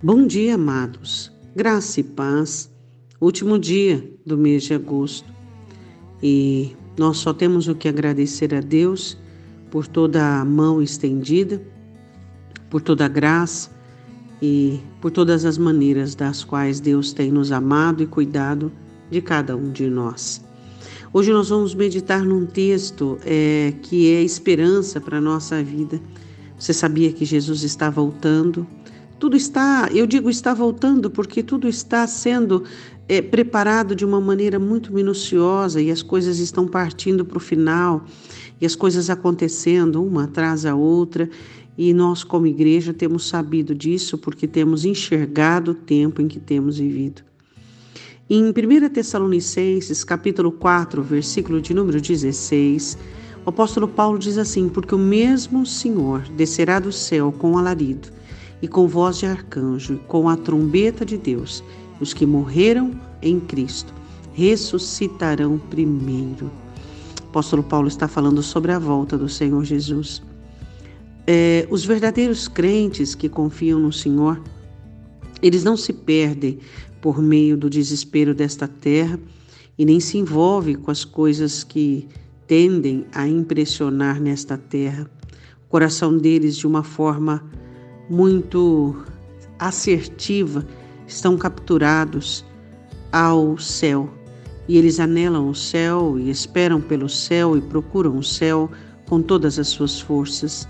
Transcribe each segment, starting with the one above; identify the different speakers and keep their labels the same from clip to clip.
Speaker 1: Bom dia, amados. Graça e paz. Último dia do mês de agosto. E nós só temos o que agradecer a Deus por toda a mão estendida, por toda a graça e por todas as maneiras das quais Deus tem nos amado e cuidado de cada um de nós. Hoje nós vamos meditar num texto é, que é esperança para a nossa vida. Você sabia que Jesus está voltando? Tudo está, eu digo está voltando porque tudo está sendo é, preparado de uma maneira muito minuciosa e as coisas estão partindo para o final e as coisas acontecendo uma atrás da outra. E nós, como igreja, temos sabido disso porque temos enxergado o tempo em que temos vivido. Em 1 Tessalonicenses, capítulo 4, versículo de número 16, o apóstolo Paulo diz assim: Porque o mesmo Senhor descerá do céu com alarido e com voz de arcanjo, e com a trombeta de Deus, os que morreram em Cristo ressuscitarão primeiro. O apóstolo Paulo está falando sobre a volta do Senhor Jesus. É, os verdadeiros crentes que confiam no Senhor, eles não se perdem por meio do desespero desta terra e nem se envolvem com as coisas que tendem a impressionar nesta terra. O coração deles, de uma forma muito assertiva estão capturados ao céu. E eles anelam o céu e esperam pelo céu e procuram o céu com todas as suas forças.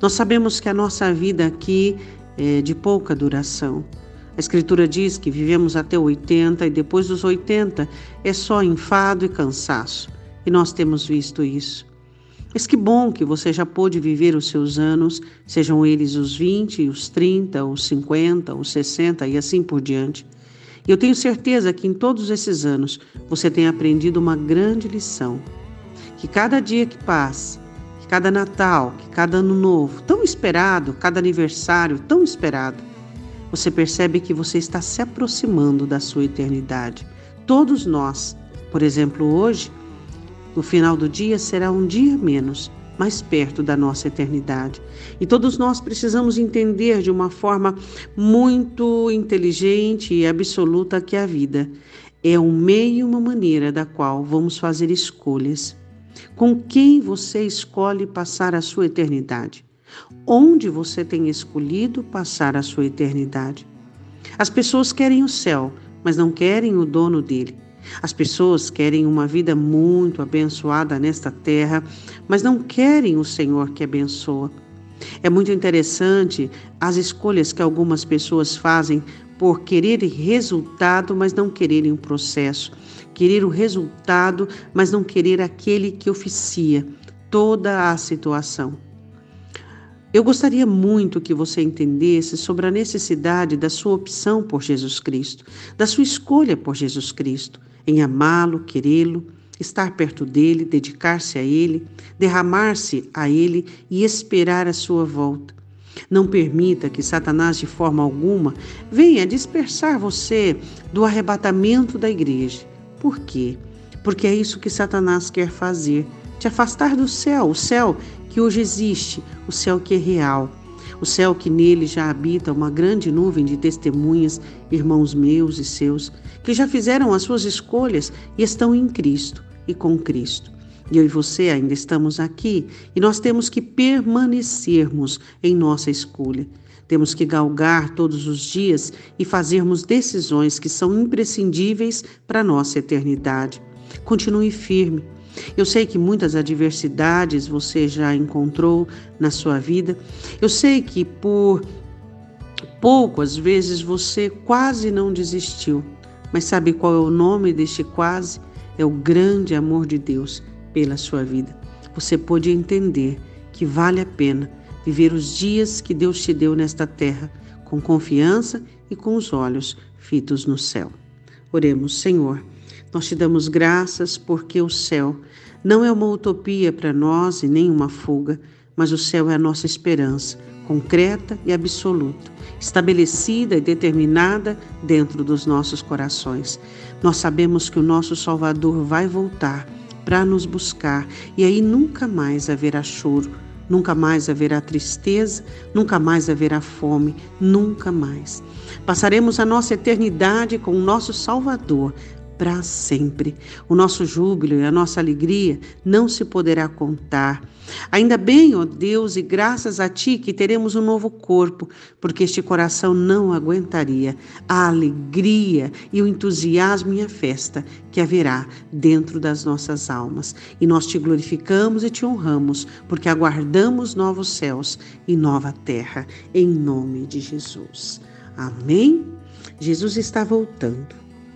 Speaker 1: Nós sabemos que a nossa vida aqui é de pouca duração. A Escritura diz que vivemos até 80 e depois dos 80 é só enfado e cansaço. E nós temos visto isso. Mas que bom que você já pôde viver os seus anos, sejam eles os 20, os 30, os 50, os 60 e assim por diante. E eu tenho certeza que em todos esses anos você tem aprendido uma grande lição. Que cada dia que passa, que cada Natal, que cada Ano Novo, tão esperado, cada aniversário tão esperado, você percebe que você está se aproximando da sua eternidade. Todos nós, por exemplo, hoje, no final do dia será um dia menos, mais perto da nossa eternidade. E todos nós precisamos entender de uma forma muito inteligente e absoluta que a vida é um meio e uma maneira da qual vamos fazer escolhas. Com quem você escolhe passar a sua eternidade? Onde você tem escolhido passar a sua eternidade? As pessoas querem o céu, mas não querem o dono dele. As pessoas querem uma vida muito abençoada nesta terra, mas não querem o Senhor que abençoa. É muito interessante as escolhas que algumas pessoas fazem por quererem resultado, mas não quererem o processo. Querer o resultado, mas não querer aquele que oficia toda a situação. Eu gostaria muito que você entendesse sobre a necessidade da sua opção por Jesus Cristo, da sua escolha por Jesus Cristo em amá-lo, querê-lo, estar perto dele, dedicar-se a ele, derramar-se a ele e esperar a sua volta. Não permita que Satanás, de forma alguma, venha dispersar você do arrebatamento da igreja. Por quê? Porque é isso que Satanás quer fazer: te afastar do céu, o céu que hoje existe, o céu que é real, o céu que nele já habita uma grande nuvem de testemunhas, irmãos meus e seus, que já fizeram as suas escolhas e estão em Cristo e com Cristo. E eu e você ainda estamos aqui e nós temos que permanecermos em nossa escolha. Temos que galgar todos os dias e fazermos decisões que são imprescindíveis para a nossa eternidade. Continue firme, eu sei que muitas adversidades você já encontrou na sua vida. Eu sei que por pouco, às vezes, você quase não desistiu. Mas sabe qual é o nome deste quase? É o grande amor de Deus pela sua vida. Você pode entender que vale a pena viver os dias que Deus te deu nesta terra com confiança e com os olhos fitos no céu. Oremos, Senhor. Nós te damos graças porque o céu não é uma utopia para nós e nem uma fuga, mas o céu é a nossa esperança, concreta e absoluta, estabelecida e determinada dentro dos nossos corações. Nós sabemos que o nosso Salvador vai voltar para nos buscar e aí nunca mais haverá choro, nunca mais haverá tristeza, nunca mais haverá fome, nunca mais. Passaremos a nossa eternidade com o nosso Salvador, para sempre. O nosso júbilo e a nossa alegria não se poderá contar. Ainda bem, ó Deus, e graças a Ti que teremos um novo corpo, porque este coração não aguentaria a alegria e o entusiasmo e a festa que haverá dentro das nossas almas. E nós te glorificamos e te honramos, porque aguardamos novos céus e nova terra, em nome de Jesus. Amém? Jesus está voltando.